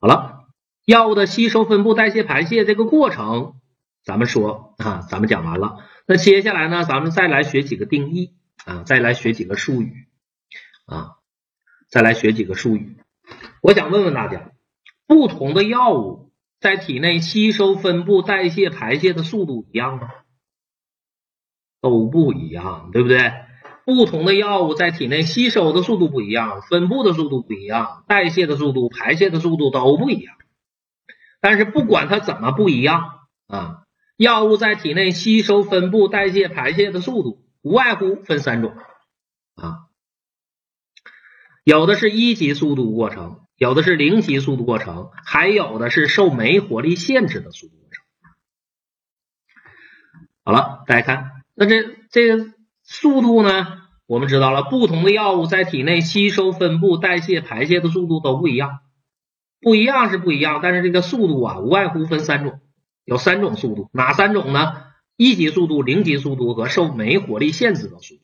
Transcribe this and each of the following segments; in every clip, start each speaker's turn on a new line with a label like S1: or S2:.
S1: 好了，药物的吸收、分布、代谢、排泄这个过程，咱们说啊，咱们讲完了。那接下来呢，咱们再来学几个定义啊，再来学几个术语啊，再来学几个术语。我想问问大家，不同的药物在体内吸收、分布、代谢、排泄的速度一样吗？都不一样，对不对？不同的药物在体内吸收的速度不一样，分布的速度不一样，代谢的速度、排泄的速度都不一样。但是不管它怎么不一样啊，药物在体内吸收、分布、代谢、排泄的速度无外乎分三种啊，有的是一级速度过程，有的是零级速度过程，还有的是受酶活力限制的速度过程。好了，大家看，那这这个。速度呢？我们知道了，不同的药物在体内吸收、分布、代谢、排泄的速度都不一样，不一样是不一样，但是这个速度啊，无外乎分三种，有三种速度，哪三种呢？一级速度、零级速度和受酶活力限制的速度。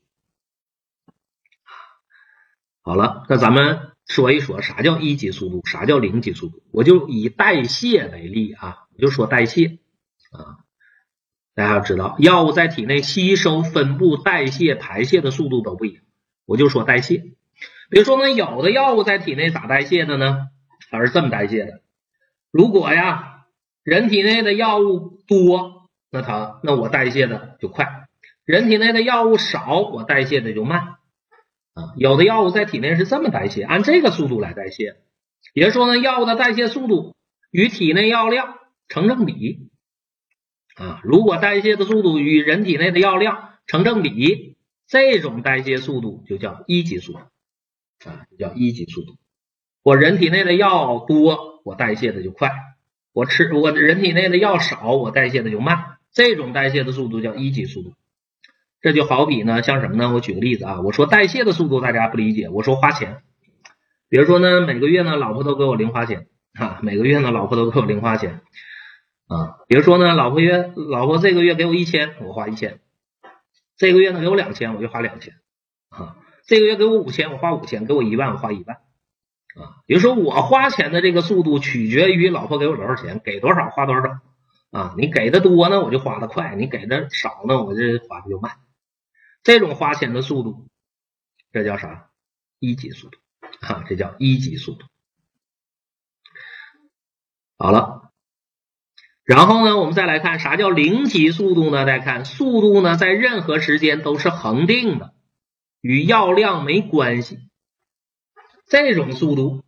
S1: 好了，那咱们说一说啥叫一级速度，啥叫零级速度？我就以代谢为例啊，我就说代谢啊。大家要知道，药物在体内吸收、分布、代谢、排泄的速度都不一样。我就说代谢，比如说呢，有的药物在体内咋代谢的呢？它是这么代谢的：如果呀，人体内的药物多，那它那我代谢的就快；人体内的药物少，我代谢的就慢。啊，有的药物在体内是这么代谢，按这个速度来代谢。也就是说呢，药物的代谢速度与体内药量成正比。啊，如果代谢的速度与人体内的药量成正比，这种代谢速度就叫一级速度，啊，叫一级速度。我人体内的药多，我代谢的就快；我吃我人体内的药少，我代谢的就慢。这种代谢的速度叫一级速度。这就好比呢，像什么呢？我举个例子啊，我说代谢的速度大家不理解，我说花钱。比如说呢，每个月呢，老婆都给我零花钱啊，每个月呢，老婆都给我零花钱。啊，比如说呢，老婆约老婆这个月给我一千，我花一千；这个月呢给我两千，我就花两千。啊，这个月给我五千，我花五千；给我一万，我花一万。啊，比如说我花钱的这个速度取决于老婆给我多少钱，给多少花多少。啊，你给的多呢，我就花的快；你给的少呢，我这花的就慢。这种花钱的速度，这叫啥？一级速度。啊，这叫一级速度。好了。然后呢，我们再来看啥叫零级速度呢？大家看，速度呢在任何时间都是恒定的，与药量没关系。这种速度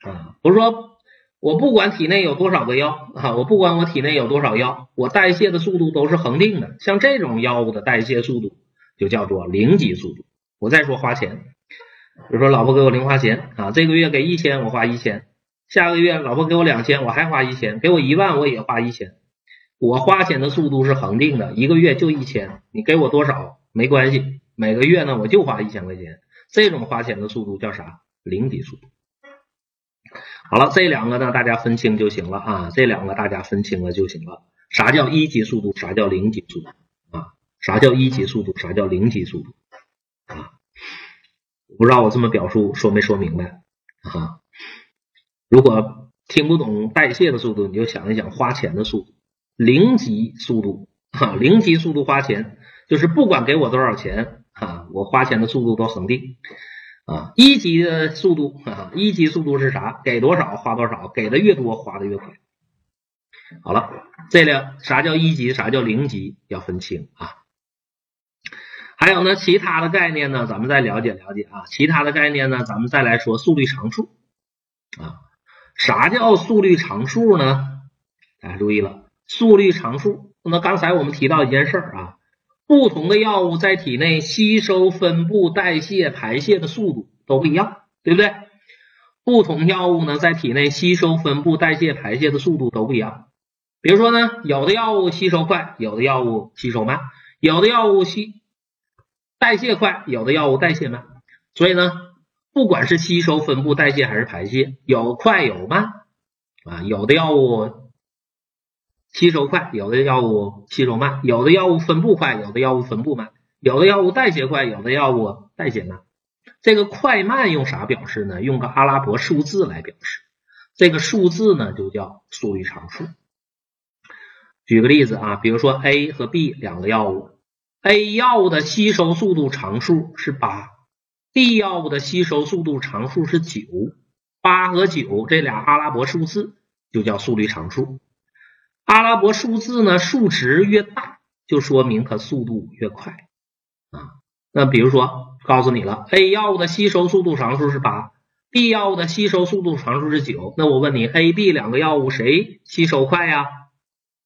S1: 啊，不是说我不管体内有多少个药啊，我不管我体内有多少药，我代谢的速度都是恒定的。像这种药物的代谢速度就叫做零级速度。我再说花钱，比如说老婆给我零花钱啊，这个月给一千，我花一千。下个月老婆给我两千，我还花一千；给我一万，我也花一千。我花钱的速度是恒定的，一个月就一千。你给我多少没关系，每个月呢我就花一千块钱。这种花钱的速度叫啥？零级速度。好了，这两个呢大家分清就行了啊，这两个大家分清了就行了。啥叫一级速度？啥叫零级速度？啊？啥叫一级速度？啥叫零级速度？啊？不知道我这么表述说没说明白啊？如果听不懂代谢的速度，你就想一想花钱的速度，零级速度哈，零级速度花钱就是不管给我多少钱啊，我花钱的速度都恒定啊。一级的速度啊，一级速度是啥？给多少花多少，给的越多花的越快。好了，这俩啥叫一级，啥叫零级，要分清啊。还有呢，其他的概念呢，咱们再了解了解啊。其他的概念呢，咱们再来说速率常数啊。啥叫速率常数呢？大家注意了，速率常数。那刚才我们提到一件事儿啊，不同的药物在体内吸收、分布、代谢、排泄的速度都不一样，对不对？不同药物呢，在体内吸收、分布、代谢、排泄的速度都不一样。比如说呢，有的药物吸收快，有的药物吸收慢；有的药物吸代谢快，有的药物代谢慢。所以呢。不管是吸收、分布、代谢还是排泄，有快有慢啊。有的药物吸收快，有的药物吸收慢；有的药物分布快，有的药物分布慢；有的药物代谢快，有的药物代谢慢。这个快慢用啥表示呢？用个阿拉伯数字来表示。这个数字呢就叫速率常数。举个例子啊，比如说 A 和 B 两个药物，A 药物的吸收速度常数是八，B 药物的吸收速度常数是九，八和九这俩阿拉伯数字就叫速率常数。阿拉伯数字呢数值越大，就说明它速度越快啊。那比如说告诉你了，A 药物的吸收速度常数是八，B 药物的吸收速度常数是九，那我问你，A、B 两个药物谁吸收快呀？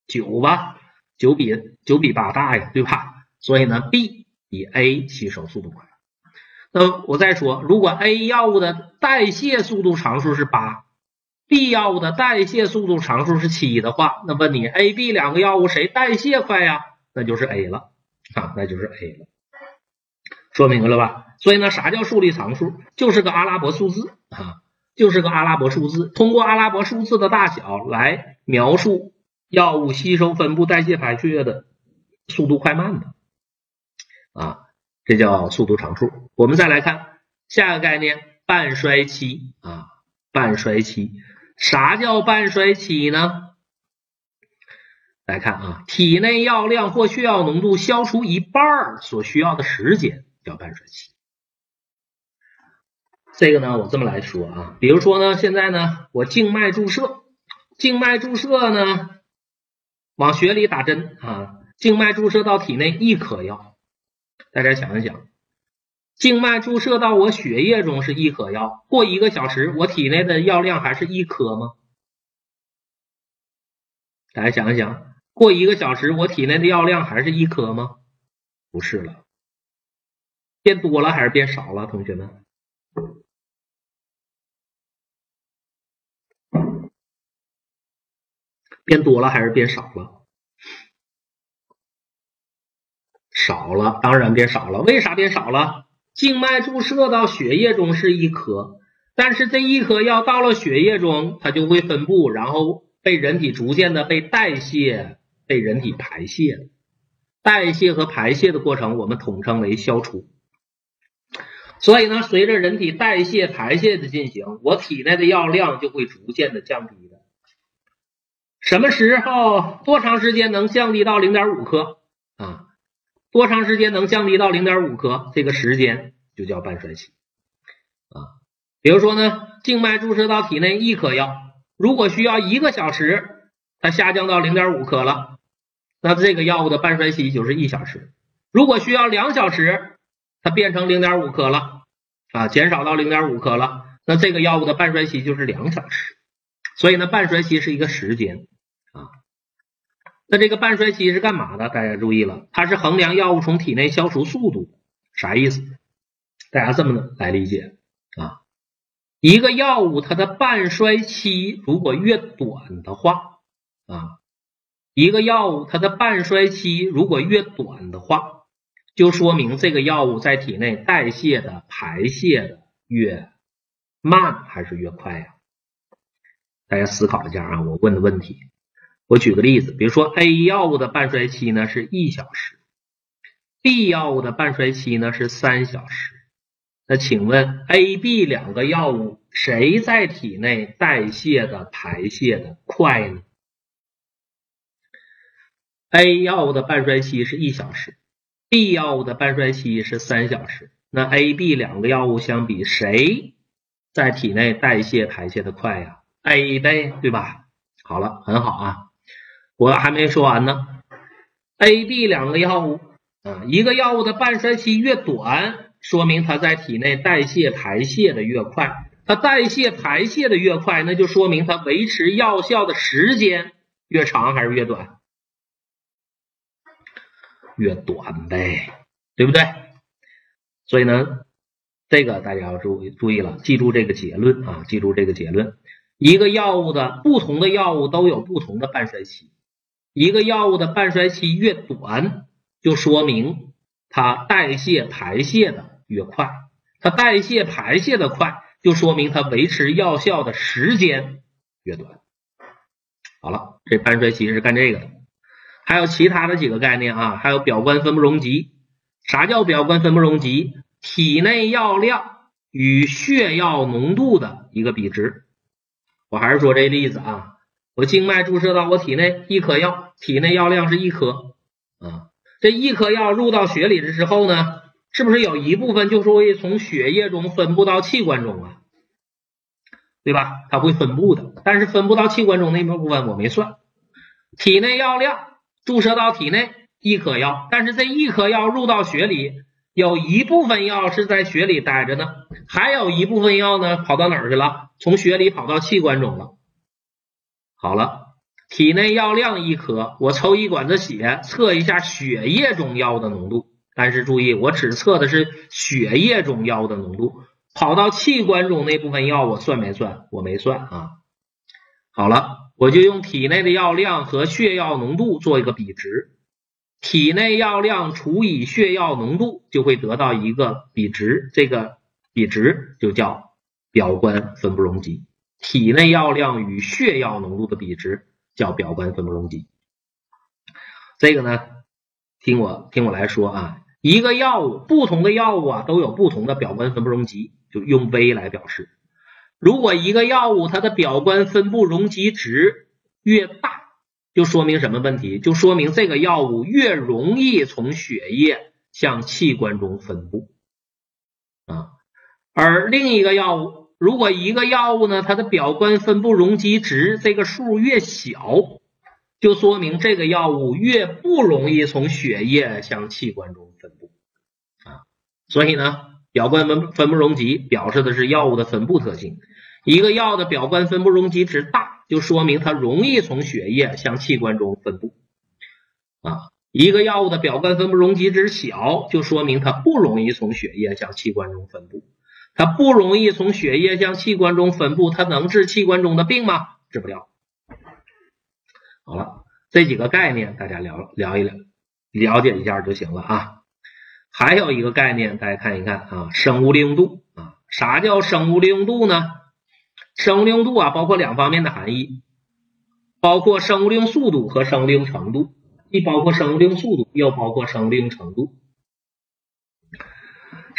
S1: 九吧，九比九比八大呀，对吧？所以呢，B 比 A 吸收速度快。那我再说，如果 A 药物的代谢速度常数是八，B 药物的代谢速度常数是七的话，那问你 A、B 两个药物谁代谢快呀？那就是 A 了啊，那就是 A 了。说明白了吧？所以呢，啥叫速率常数？就是个阿拉伯数字啊，就是个阿拉伯数字，通过阿拉伯数字的大小来描述。药物吸收、分布、代谢、排血的速度快慢的啊，这叫速度常数。我们再来看下一个概念，半衰期啊，半衰期，啥叫半衰期呢？来看啊，体内药量或血药浓度消除一半儿所需要的时间叫半衰期。这个呢，我这么来说啊，比如说呢，现在呢，我静脉注射，静脉注射呢。往血里打针啊，静脉注射到体内一颗药，大家想一想，静脉注射到我血液中是一颗药，过一个小时我体内的药量还是一颗吗？大家想一想，过一个小时我体内的药量还是一颗吗？不是了，变多了还是变少了？同学们？变多了还是变少了？少了，当然变少了。为啥变少了？静脉注射到血液中是一颗，但是这一颗药到了血液中，它就会分布，然后被人体逐渐的被代谢，被人体排泄。代谢和排泄的过程，我们统称为消除。所以呢，随着人体代谢、排泄的进行，我体内的药量就会逐渐的降低的。什么时候多长时间能降低到零点五克？多长时间能降低到零点五克？这个时间就叫半衰期啊。比如说呢，静脉注射到体内一颗药，如果需要一个小时，它下降到零点五克了，那这个药物的半衰期就是一小时。如果需要两小时，它变成零点五克了啊，减少到零点五克了，那这个药物的半衰期就是两小时。所以呢，半衰期是一个时间。那这个半衰期是干嘛的？大家注意了，它是衡量药物从体内消除速度，啥意思？大家这么来理解啊？一个药物它的半衰期如果越短的话啊，一个药物它的半衰期如果越短的话，就说明这个药物在体内代谢的、排泄的越慢还是越快呀？大家思考一下啊，我问的问题。我举个例子，比如说 A 药物的半衰期呢是一小时，B 药物的半衰期呢是三小时。那请问 A、B 两个药物谁在体内代谢的、排泄的快呢？A 药物的半衰期是一小时，B 药物的半衰期是三小时。那 A、B 两个药物相比，谁在体内代谢、排泄的快呀？A 呗，对吧？好了，很好啊。我还没说完呢，A、B 两个药物啊，一个药物的半衰期越短，说明它在体内代谢排泄的越快。它代谢排泄的越快，那就说明它维持药效的时间越长还是越短？越短呗，对不对？所以呢，这个大家要注意注意了，记住这个结论啊，记住这个结论。一个药物的不同的药物都有不同的半衰期。一个药物的半衰期越短，就说明它代谢排泄的越快。它代谢排泄的快，就说明它维持药效的时间越短。好了，这半衰期是干这个的。还有其他的几个概念啊，还有表观分布容积。啥叫表观分布容积？体内药量与血药浓度的一个比值。我还是说这例子啊，我静脉注射到我体内一颗药，体内药量是一颗啊，这一颗药入到血里的时候呢，是不是有一部分就是会从血液中分布到器官中啊？对吧？它会分布的，但是分布到器官中那部分我没算。体内药量注射到体内一颗药，但是这一颗药入到血里。有一部分药是在血里待着呢，还有一部分药呢跑到哪儿去了？从血里跑到器官中了。好了，体内药量一颗，我抽一管子血测一下血液中药的浓度。但是注意，我只测的是血液中药的浓度，跑到器官中那部分药我算没算？我没算啊。好了，我就用体内的药量和血药浓度做一个比值。体内药量除以血药浓度，就会得到一个比值，这个比值就叫表观分布容积。体内药量与血药浓度的比值叫表观分布容积。这个呢，听我听我来说啊，一个药物，不同的药物啊都有不同的表观分布容积，就用 V 来表示。如果一个药物它的表观分布容积值越大，就说明什么问题？就说明这个药物越容易从血液向器官中分布啊。而另一个药物，如果一个药物呢，它的表观分布容积值这个数越小，就说明这个药物越不容易从血液向器官中分布啊。所以呢，表观分分布容积表示的是药物的分布特性。一个药的表观分布容积值大。就说明它容易从血液向器官中分布啊。一个药物的表观分布容积值小，就说明它不容易从血液向器官中分布。它不容易从血液向器官中分布，它能治器官中的病吗？治不了。好了，这几个概念大家聊聊一聊，了解一下就行了啊。还有一个概念，大家看一看啊，生物利用度啊。啥叫生物利用度呢？生物利用度啊，包括两方面的含义，包括生物利用速度和生物利用程度，既包括生物利用速度，又包括生物利用程度。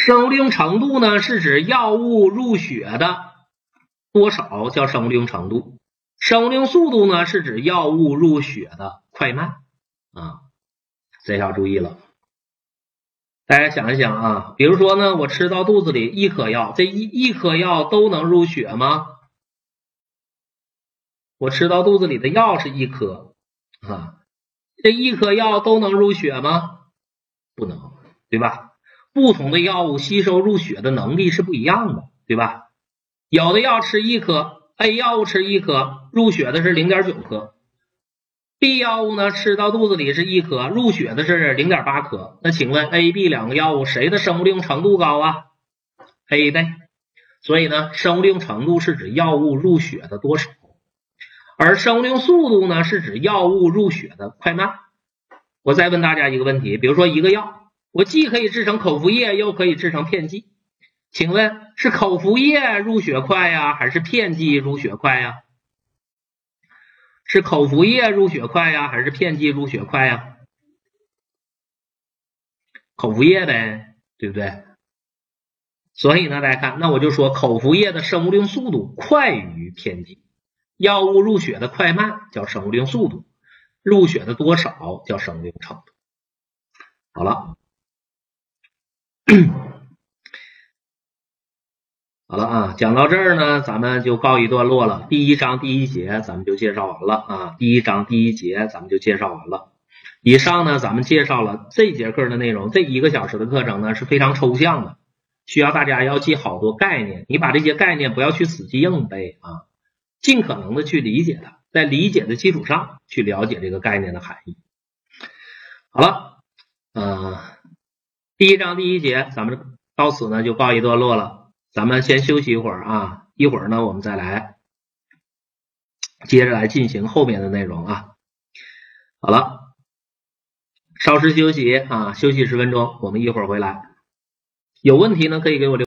S1: 生物利用程度呢，是指药物入血的多少叫生物利用程度；生物利用速度呢，是指药物入血的快慢啊。这要注意了。大家想一想啊，比如说呢，我吃到肚子里一颗药，这一一颗药都能入血吗？我吃到肚子里的药是一颗啊，这一颗药都能入血吗？不能，对吧？不同的药物吸收入血的能力是不一样的，对吧？有的药吃一颗，A 药物吃一颗，入血的是零点九颗；B 药物呢，吃到肚子里是一颗，入血的是零点八颗。那请问 A、B 两个药物谁的生物利用程度高啊？A 呗。所以呢，生物利用程度是指药物入血的多少。而生物利用速度呢，是指药物入血的快慢。我再问大家一个问题，比如说一个药，我既可以制成口服液，又可以制成片剂，请问是口服液入血快呀，还是片剂入血快呀？是口服液入血快呀，还是片剂入血快呀？口服液呗，对不对？所以呢，大家看，那我就说口服液的生物利用速度快于片剂。药物入血的快慢叫生物利用速度，入血的多少叫生物利用程度。好了，好了啊，讲到这儿呢，咱们就告一段落了。第一章第一节咱们就介绍完了啊，第一章第一节咱们就介绍完了。以上呢，咱们介绍了这节课的内容。这一个小时的课程呢是非常抽象的，需要大家要记好多概念。你把这些概念不要去死记硬背啊。尽可能的去理解它，在理解的基础上去了解这个概念的含义。好了，嗯，第一章第一节咱们到此呢就告一段落了，咱们先休息一会儿啊，一会儿呢我们再来接着来进行后面的内容啊。好了，稍事休息啊，休息十分钟，我们一会儿回来。有问题呢可以给我留。